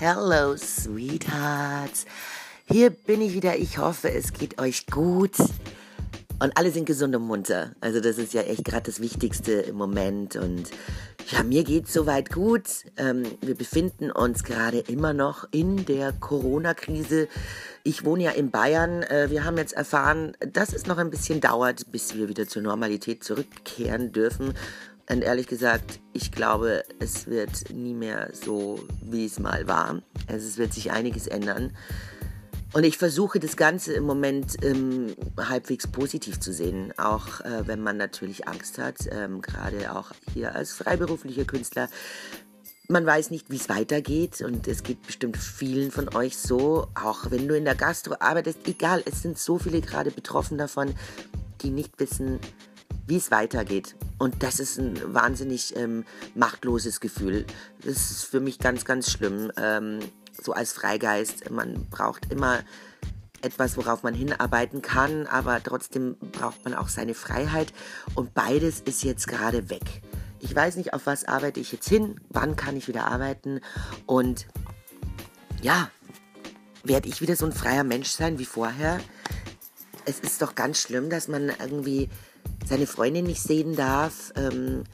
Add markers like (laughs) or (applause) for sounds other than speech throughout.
Hello, Sweethearts. Hier bin ich wieder. Ich hoffe, es geht euch gut. Und alle sind gesund und munter. Also das ist ja echt gerade das Wichtigste im Moment. Und ja, mir geht's soweit gut. Ähm, wir befinden uns gerade immer noch in der Corona-Krise. Ich wohne ja in Bayern. Äh, wir haben jetzt erfahren, dass es noch ein bisschen dauert, bis wir wieder zur Normalität zurückkehren dürfen. Und ehrlich gesagt, ich glaube, es wird nie mehr so, wie es mal war. Also es wird sich einiges ändern. Und ich versuche das Ganze im Moment ähm, halbwegs positiv zu sehen, auch äh, wenn man natürlich Angst hat, ähm, gerade auch hier als freiberuflicher Künstler. Man weiß nicht, wie es weitergeht und es geht bestimmt vielen von euch so, auch wenn du in der Gastro arbeitest, egal, es sind so viele gerade betroffen davon, die nicht wissen, wie es weitergeht. Und das ist ein wahnsinnig ähm, machtloses Gefühl. Das ist für mich ganz, ganz schlimm. Ähm, so als Freigeist. Man braucht immer etwas, worauf man hinarbeiten kann, aber trotzdem braucht man auch seine Freiheit. Und beides ist jetzt gerade weg. Ich weiß nicht, auf was arbeite ich jetzt hin, wann kann ich wieder arbeiten und ja, werde ich wieder so ein freier Mensch sein wie vorher. Es ist doch ganz schlimm, dass man irgendwie seine Freundin nicht sehen darf. Ähm,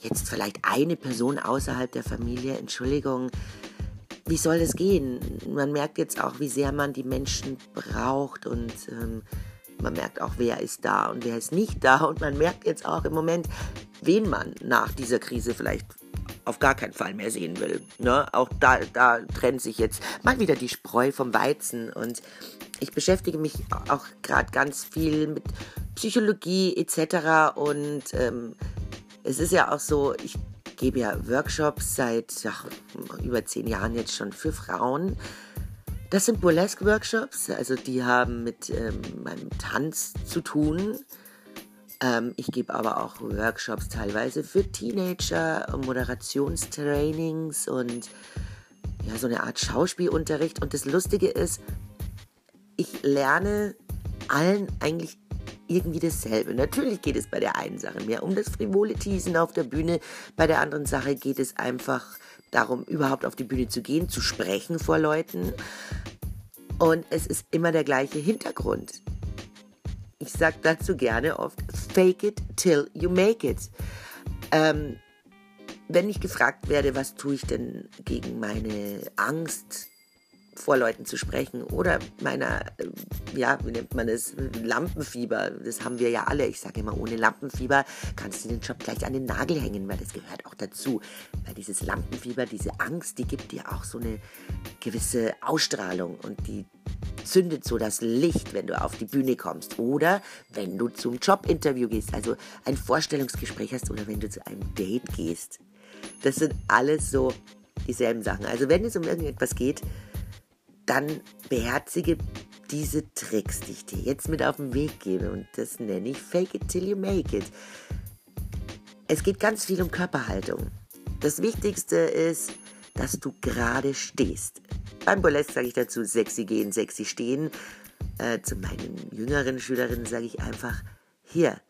jetzt vielleicht eine Person außerhalb der Familie, Entschuldigung. Wie soll das gehen? Man merkt jetzt auch, wie sehr man die Menschen braucht und ähm, man merkt auch, wer ist da und wer ist nicht da. Und man merkt jetzt auch im Moment, wen man nach dieser Krise vielleicht auf gar keinen Fall mehr sehen will. Ne? Auch da, da trennt sich jetzt mal wieder die Spreu vom Weizen. Und ich beschäftige mich auch gerade ganz viel mit Psychologie etc. Und ähm, es ist ja auch so, ich gebe ja Workshops seit ach, über zehn Jahren jetzt schon für Frauen. Das sind Burlesque-Workshops, also die haben mit ähm, meinem Tanz zu tun. Ähm, ich gebe aber auch Workshops teilweise für Teenager, Moderationstrainings und ja, so eine Art Schauspielunterricht. Und das Lustige ist, ich lerne allen eigentlich irgendwie dasselbe. Natürlich geht es bei der einen Sache mehr um das frivole Teasen auf der Bühne, bei der anderen Sache geht es einfach darum, überhaupt auf die Bühne zu gehen, zu sprechen vor Leuten. Und es ist immer der gleiche Hintergrund. Ich sage dazu gerne oft, fake it till you make it. Ähm, wenn ich gefragt werde, was tue ich denn gegen meine Angst, vor Leuten zu sprechen oder meiner, äh, ja, wie nennt man es, Lampenfieber. Das haben wir ja alle. Ich sage immer, ohne Lampenfieber kannst du den Job gleich an den Nagel hängen, weil das gehört auch dazu. Weil dieses Lampenfieber, diese Angst, die gibt dir auch so eine gewisse Ausstrahlung und die zündet so das Licht, wenn du auf die Bühne kommst oder wenn du zum Jobinterview gehst, also ein Vorstellungsgespräch hast oder wenn du zu einem Date gehst. Das sind alles so dieselben Sachen. Also wenn es um irgendetwas geht, dann beherzige diese Tricks, die ich dir jetzt mit auf den Weg gebe. Und das nenne ich Fake it till you make it. Es geht ganz viel um Körperhaltung. Das Wichtigste ist, dass du gerade stehst. Beim Burlesque sage ich dazu sexy gehen, sexy stehen. Äh, zu meinen jüngeren Schülerinnen sage ich einfach, hier,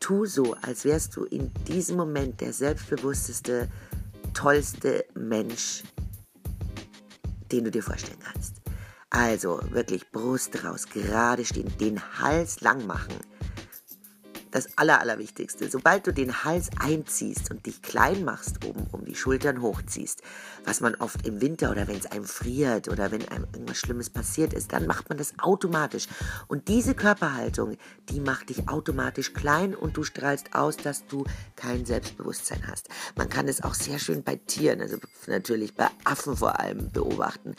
tu so, als wärst du in diesem Moment der selbstbewussteste, tollste Mensch, den du dir vorstellen kannst. Also wirklich Brust raus, gerade stehen, den Hals lang machen das Aller, Allerwichtigste. Sobald du den Hals einziehst und dich klein machst, oben um die Schultern hochziehst, was man oft im Winter oder wenn es einem friert oder wenn einem irgendwas Schlimmes passiert ist, dann macht man das automatisch. Und diese Körperhaltung, die macht dich automatisch klein und du strahlst aus, dass du kein Selbstbewusstsein hast. Man kann es auch sehr schön bei Tieren, also natürlich bei Affen vor allem beobachten.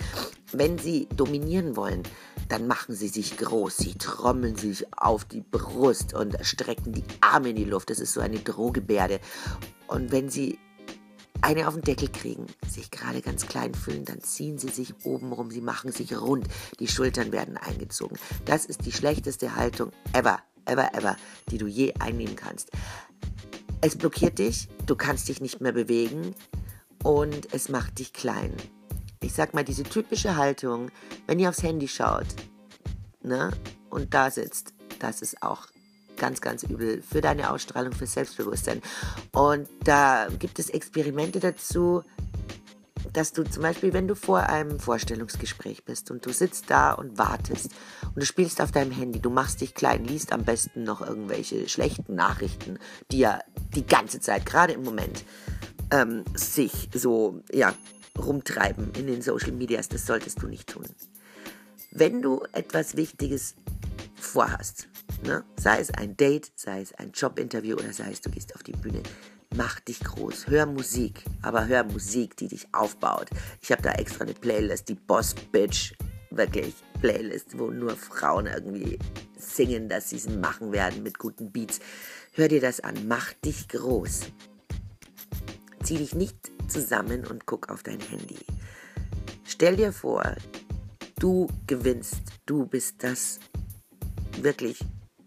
Wenn sie dominieren wollen, dann machen sie sich groß, sie trommeln sich auf die Brust und strecken die Arme in die Luft. Das ist so eine Drohgebärde. Und wenn sie eine auf den Deckel kriegen, sich gerade ganz klein fühlen, dann ziehen sie sich oben rum, sie machen sich rund, die Schultern werden eingezogen. Das ist die schlechteste Haltung ever, ever, ever, die du je einnehmen kannst. Es blockiert dich, du kannst dich nicht mehr bewegen und es macht dich klein ich sag mal, diese typische Haltung, wenn ihr aufs Handy schaut ne, und da sitzt, das ist auch ganz, ganz übel für deine Ausstrahlung, für Selbstbewusstsein. Und da gibt es Experimente dazu, dass du zum Beispiel, wenn du vor einem Vorstellungsgespräch bist und du sitzt da und wartest und du spielst auf deinem Handy, du machst dich klein, liest am besten noch irgendwelche schlechten Nachrichten, die ja die ganze Zeit, gerade im Moment, ähm, sich so, ja, rumtreiben in den Social Medias, das solltest du nicht tun. Wenn du etwas Wichtiges vorhast, ne, sei es ein Date, sei es ein Jobinterview oder sei es du gehst auf die Bühne, mach dich groß, hör Musik, aber hör Musik, die dich aufbaut. Ich habe da extra eine Playlist, die Boss Bitch, wirklich Playlist, wo nur Frauen irgendwie singen, dass sie es machen werden mit guten Beats. Hör dir das an, mach dich groß. Zieh dich nicht zusammen und guck auf dein Handy. Stell dir vor, du gewinnst, du bist das wirklich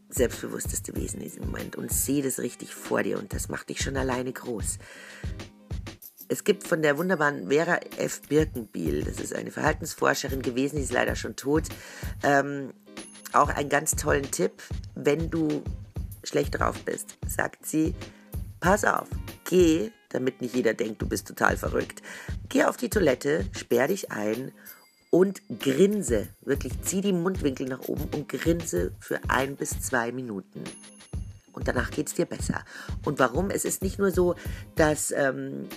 selbstbewussteste Wesen in diesem Moment und sehe das richtig vor dir und das macht dich schon alleine groß. Es gibt von der wunderbaren Vera F. Birkenbiel, das ist eine Verhaltensforscherin gewesen, die ist leider schon tot, ähm, auch einen ganz tollen Tipp, wenn du schlecht drauf bist, sagt sie, pass auf, geh, damit nicht jeder denkt, du bist total verrückt, geh auf die Toilette, sperr dich ein und grinse. Wirklich zieh die Mundwinkel nach oben und grinse für ein bis zwei Minuten. Und danach geht es dir besser. Und warum? Es ist nicht nur so, dass ähm,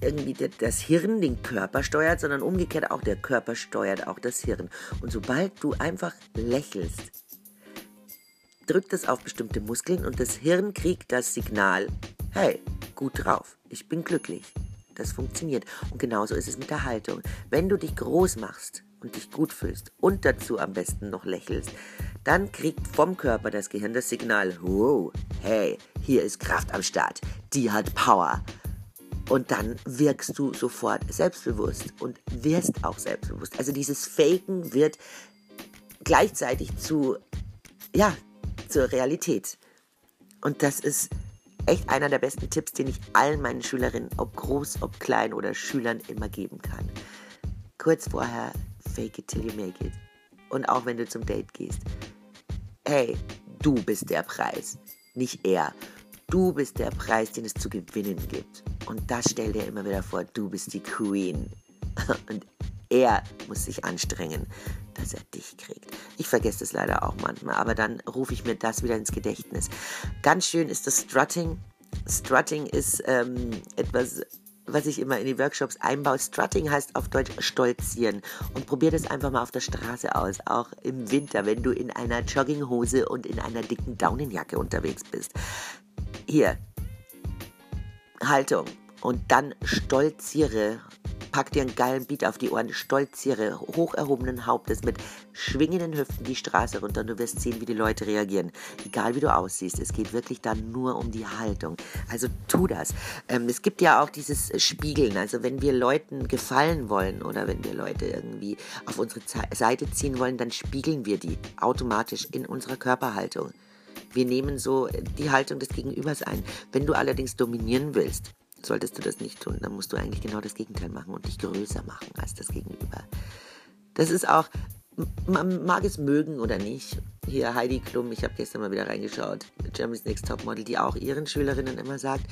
irgendwie das Hirn den Körper steuert, sondern umgekehrt auch der Körper steuert auch das Hirn. Und sobald du einfach lächelst, drückt es auf bestimmte Muskeln und das Hirn kriegt das Signal, hey, gut drauf, ich bin glücklich. Das funktioniert. Und genauso ist es mit der Haltung. Wenn du dich groß machst und dich gut fühlst und dazu am besten noch lächelst, dann kriegt vom Körper das Gehirn das Signal, wow, hey, hier ist Kraft am Start, die hat Power. Und dann wirkst du sofort selbstbewusst und wirst auch selbstbewusst. Also dieses Faken wird gleichzeitig zu, ja, zur Realität. Und das ist echt einer der besten Tipps, den ich allen meinen Schülerinnen, ob groß, ob klein oder Schülern immer geben kann. Kurz vorher, fake it till you make it. Und auch wenn du zum Date gehst. Hey, du bist der Preis, nicht er. Du bist der Preis, den es zu gewinnen gibt. Und das stell dir immer wieder vor, du bist die Queen. (laughs) Und er muss sich anstrengen, dass er dich kriegt. Ich vergesse es leider auch manchmal, aber dann rufe ich mir das wieder ins Gedächtnis. Ganz schön ist das Strutting. Strutting ist ähm, etwas, was ich immer in die Workshops einbaue. Strutting heißt auf Deutsch stolzieren. Und probier das einfach mal auf der Straße aus, auch im Winter, wenn du in einer Jogginghose und in einer dicken Daunenjacke unterwegs bist. Hier, Haltung. Und dann stolziere pack dir einen geilen Beat auf die Ohren, stolziere, hoch erhobenen Hauptes mit schwingenden Hüften die Straße runter und du wirst sehen, wie die Leute reagieren. Egal wie du aussiehst, es geht wirklich dann nur um die Haltung. Also tu das. Ähm, es gibt ja auch dieses Spiegeln, also wenn wir Leuten gefallen wollen oder wenn wir Leute irgendwie auf unsere Seite ziehen wollen, dann spiegeln wir die automatisch in unserer Körperhaltung. Wir nehmen so die Haltung des Gegenübers ein. Wenn du allerdings dominieren willst, solltest du das nicht tun. Dann musst du eigentlich genau das Gegenteil machen und dich größer machen als das Gegenüber. Das ist auch, man mag es mögen oder nicht. Hier Heidi Klum, ich habe gestern mal wieder reingeschaut, Jeremy's Next Topmodel, die auch ihren Schülerinnen immer sagt,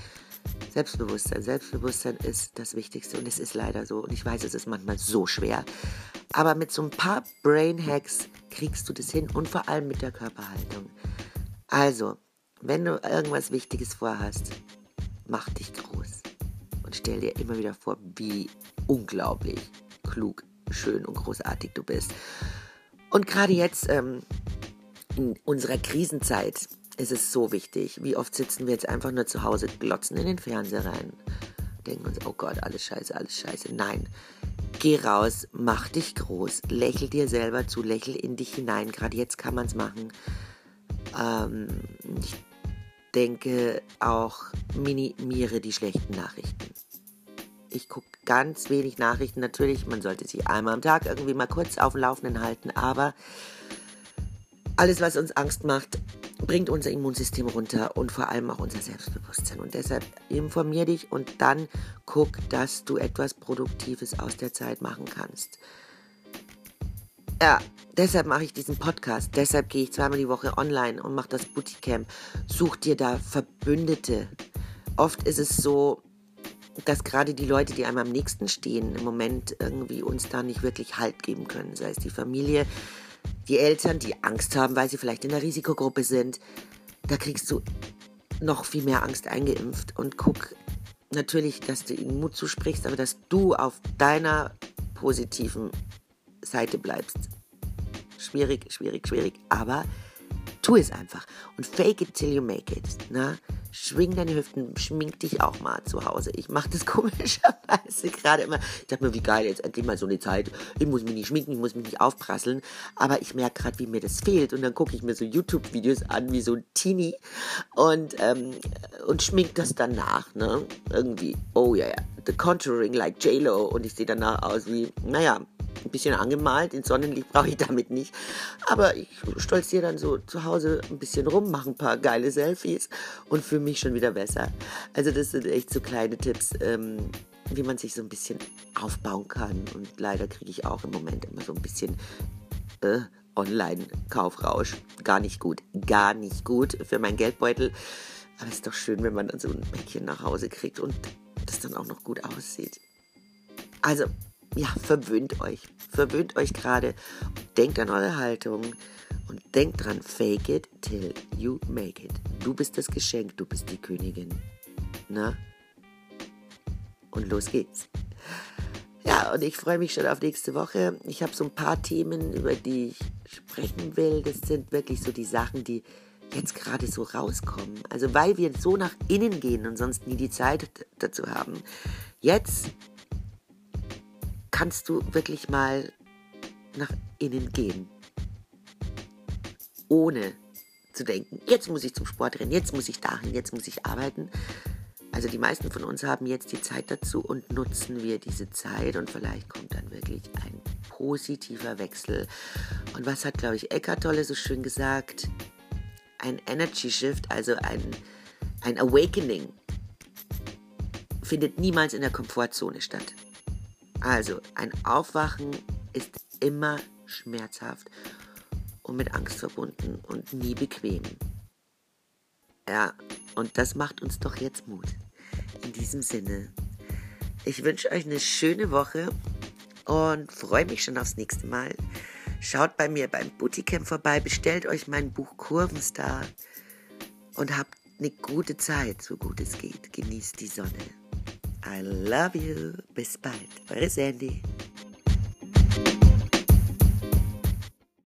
Selbstbewusstsein, Selbstbewusstsein ist das Wichtigste und es ist leider so und ich weiß, es ist manchmal so schwer. Aber mit so ein paar Brain Hacks kriegst du das hin und vor allem mit der Körperhaltung. Also, wenn du irgendwas Wichtiges vorhast, mach dich groß und stell dir immer wieder vor, wie unglaublich klug, schön und großartig du bist. Und gerade jetzt ähm, in unserer Krisenzeit ist es so wichtig. Wie oft sitzen wir jetzt einfach nur zu Hause, glotzen in den Fernseher rein, denken uns, oh Gott, alles scheiße, alles scheiße. Nein, geh raus, mach dich groß, lächel dir selber zu, lächel in dich hinein. Gerade jetzt kann man es machen. Ähm, ich denke auch, minimiere die schlechten Nachrichten. Ich gucke ganz wenig Nachrichten. Natürlich, man sollte sich einmal am Tag irgendwie mal kurz auf dem Laufenden halten, aber alles, was uns Angst macht, bringt unser Immunsystem runter und vor allem auch unser Selbstbewusstsein. Und deshalb informier dich und dann guck, dass du etwas Produktives aus der Zeit machen kannst. Ja, deshalb mache ich diesen Podcast. Deshalb gehe ich zweimal die Woche online und mache das Bootcamp. Such dir da Verbündete. Oft ist es so, dass gerade die Leute, die einem am nächsten stehen, im Moment irgendwie uns da nicht wirklich Halt geben können. Sei es die Familie, die Eltern, die Angst haben, weil sie vielleicht in der Risikogruppe sind. Da kriegst du noch viel mehr Angst eingeimpft und guck natürlich, dass du ihnen Mut zusprichst, aber dass du auf deiner positiven Seite bleibst. Schwierig, schwierig, schwierig. Aber tu es einfach und fake it till you make it. Ne? Schwing deine Hüften, schmink dich auch mal zu Hause. Ich mache das (laughs) komischerweise gerade immer. Ich dachte mir, wie geil, jetzt endlich mal so eine Zeit. Ich muss mich nicht schminken, ich muss mich nicht aufprasseln. Aber ich merke gerade, wie mir das fehlt. Und dann gucke ich mir so YouTube-Videos an, wie so ein Teenie. Und, ähm, und schmink das danach, ne? Irgendwie, oh ja, yeah, ja, The Contouring like J-Lo. Und ich sehe danach aus wie, naja, ein bisschen angemalt. In Sonnenlicht brauche ich damit nicht. Aber ich stolziere dann so zu Hause ein bisschen rum, mache ein paar geile Selfies und fühle mich schon wieder besser. Also das sind echt so kleine Tipps, ähm, wie man sich so ein bisschen aufbauen kann. Und leider kriege ich auch im Moment immer so ein bisschen äh, Online-Kaufrausch. Gar nicht gut. Gar nicht gut für meinen Geldbeutel. Aber es ist doch schön, wenn man dann so ein Päckchen nach Hause kriegt und das dann auch noch gut aussieht. Also, ja, verwöhnt euch. Verwöhnt euch gerade. Denkt an eure Haltung. Und denkt dran, fake it till you make it. Du bist das Geschenk, du bist die Königin. Na? Und los geht's. Ja, und ich freue mich schon auf nächste Woche. Ich habe so ein paar Themen, über die ich sprechen will. Das sind wirklich so die Sachen, die jetzt gerade so rauskommen. Also weil wir so nach innen gehen und sonst nie die Zeit dazu haben. Jetzt kannst du wirklich mal nach innen gehen. Ohne zu denken, jetzt muss ich zum Sport rennen, jetzt muss ich dahin, jetzt muss ich arbeiten. Also die meisten von uns haben jetzt die Zeit dazu und nutzen wir diese Zeit und vielleicht kommt dann wirklich ein positiver Wechsel. Und was hat, glaube ich, Eckhart Tolle so schön gesagt? Ein Energy Shift, also ein, ein Awakening, findet niemals in der Komfortzone statt. Also, ein Aufwachen ist immer schmerzhaft und mit Angst verbunden und nie bequem. Ja, und das macht uns doch jetzt Mut. In diesem Sinne, ich wünsche euch eine schöne Woche und freue mich schon aufs nächste Mal. Schaut bei mir beim Bootcamp vorbei, bestellt euch mein Buch Kurvenstar und habt eine gute Zeit, so gut es geht. Genießt die Sonne. I love you. Bis bald. Eure Sandy.